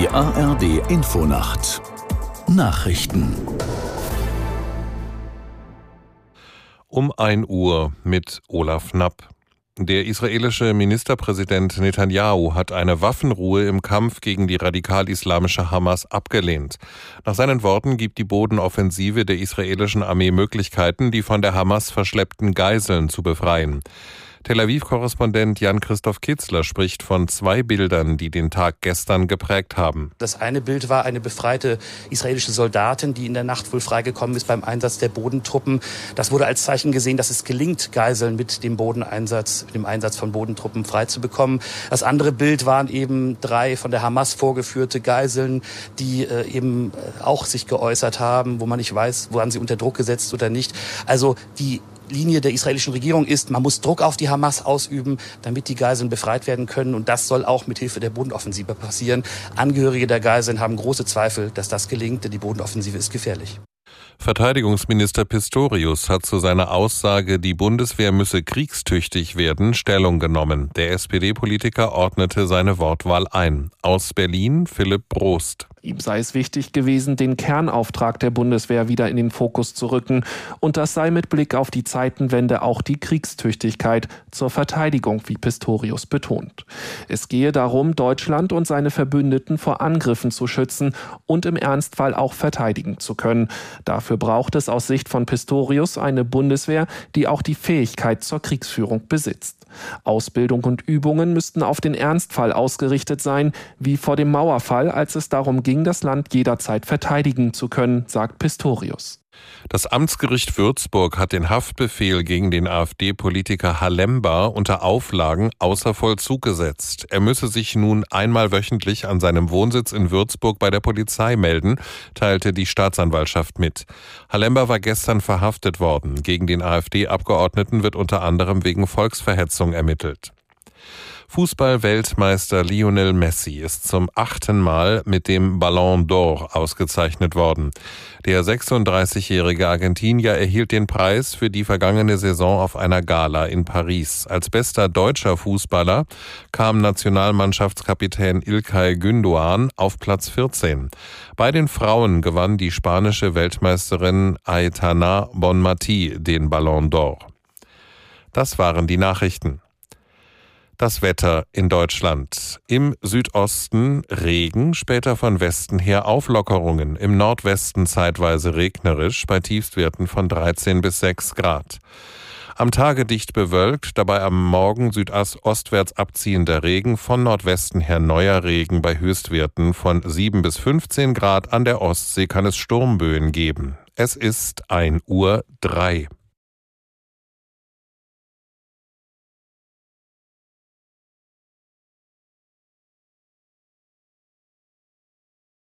Die ARD Infonacht Nachrichten Um 1 Uhr mit Olaf Knapp. Der israelische Ministerpräsident Netanyahu hat eine Waffenruhe im Kampf gegen die radikal-islamische Hamas abgelehnt. Nach seinen Worten gibt die Bodenoffensive der israelischen Armee Möglichkeiten, die von der Hamas verschleppten Geiseln zu befreien. Tel Aviv-Korrespondent Jan-Christoph Kitzler spricht von zwei Bildern, die den Tag gestern geprägt haben. Das eine Bild war eine befreite israelische Soldatin, die in der Nacht wohl freigekommen ist beim Einsatz der Bodentruppen. Das wurde als Zeichen gesehen, dass es gelingt, Geiseln mit dem Bodeneinsatz, mit dem Einsatz von Bodentruppen freizubekommen. Das andere Bild waren eben drei von der Hamas vorgeführte Geiseln, die äh, eben äh, auch sich geäußert haben, wo man nicht weiß, waren sie unter Druck gesetzt oder nicht. Also die Linie der israelischen Regierung ist, man muss Druck auf die Hamas ausüben, damit die Geiseln befreit werden können. Und das soll auch mit Hilfe der Bodenoffensive passieren. Angehörige der Geiseln haben große Zweifel, dass das gelingt, denn die Bodenoffensive ist gefährlich. Verteidigungsminister Pistorius hat zu seiner Aussage, die Bundeswehr müsse kriegstüchtig werden, Stellung genommen. Der SPD-Politiker ordnete seine Wortwahl ein. Aus Berlin Philipp Brost. Ihm sei es wichtig gewesen, den Kernauftrag der Bundeswehr wieder in den Fokus zu rücken. Und das sei mit Blick auf die Zeitenwende auch die Kriegstüchtigkeit zur Verteidigung, wie Pistorius betont. Es gehe darum, Deutschland und seine Verbündeten vor Angriffen zu schützen und im Ernstfall auch verteidigen zu können. Dafür braucht es aus Sicht von Pistorius eine Bundeswehr, die auch die Fähigkeit zur Kriegsführung besitzt. Ausbildung und Übungen müssten auf den Ernstfall ausgerichtet sein, wie vor dem Mauerfall, als es darum ging, das Land jederzeit verteidigen zu können, sagt Pistorius. Das Amtsgericht Würzburg hat den Haftbefehl gegen den AfD-Politiker Halemba unter Auflagen außer Vollzug gesetzt. Er müsse sich nun einmal wöchentlich an seinem Wohnsitz in Würzburg bei der Polizei melden, teilte die Staatsanwaltschaft mit. Halemba war gestern verhaftet worden. Gegen den AfD-Abgeordneten wird unter anderem wegen Volksverhetzung ermittelt. Fußball-Weltmeister Lionel Messi ist zum achten Mal mit dem Ballon d'Or ausgezeichnet worden. Der 36-jährige Argentinier erhielt den Preis für die vergangene Saison auf einer Gala in Paris. Als bester deutscher Fußballer kam Nationalmannschaftskapitän Ilkay Gündoğan auf Platz 14. Bei den Frauen gewann die spanische Weltmeisterin Aitana Bonmati den Ballon d'Or. Das waren die Nachrichten. Das Wetter in Deutschland. Im Südosten Regen, später von Westen her Auflockerungen. Im Nordwesten zeitweise regnerisch bei Tiefstwerten von 13 bis 6 Grad. Am Tage dicht bewölkt, dabei am Morgen südostwärts abziehender Regen, von Nordwesten her neuer Regen bei Höchstwerten von 7 bis 15 Grad. An der Ostsee kann es Sturmböen geben. Es ist 1 Uhr 3.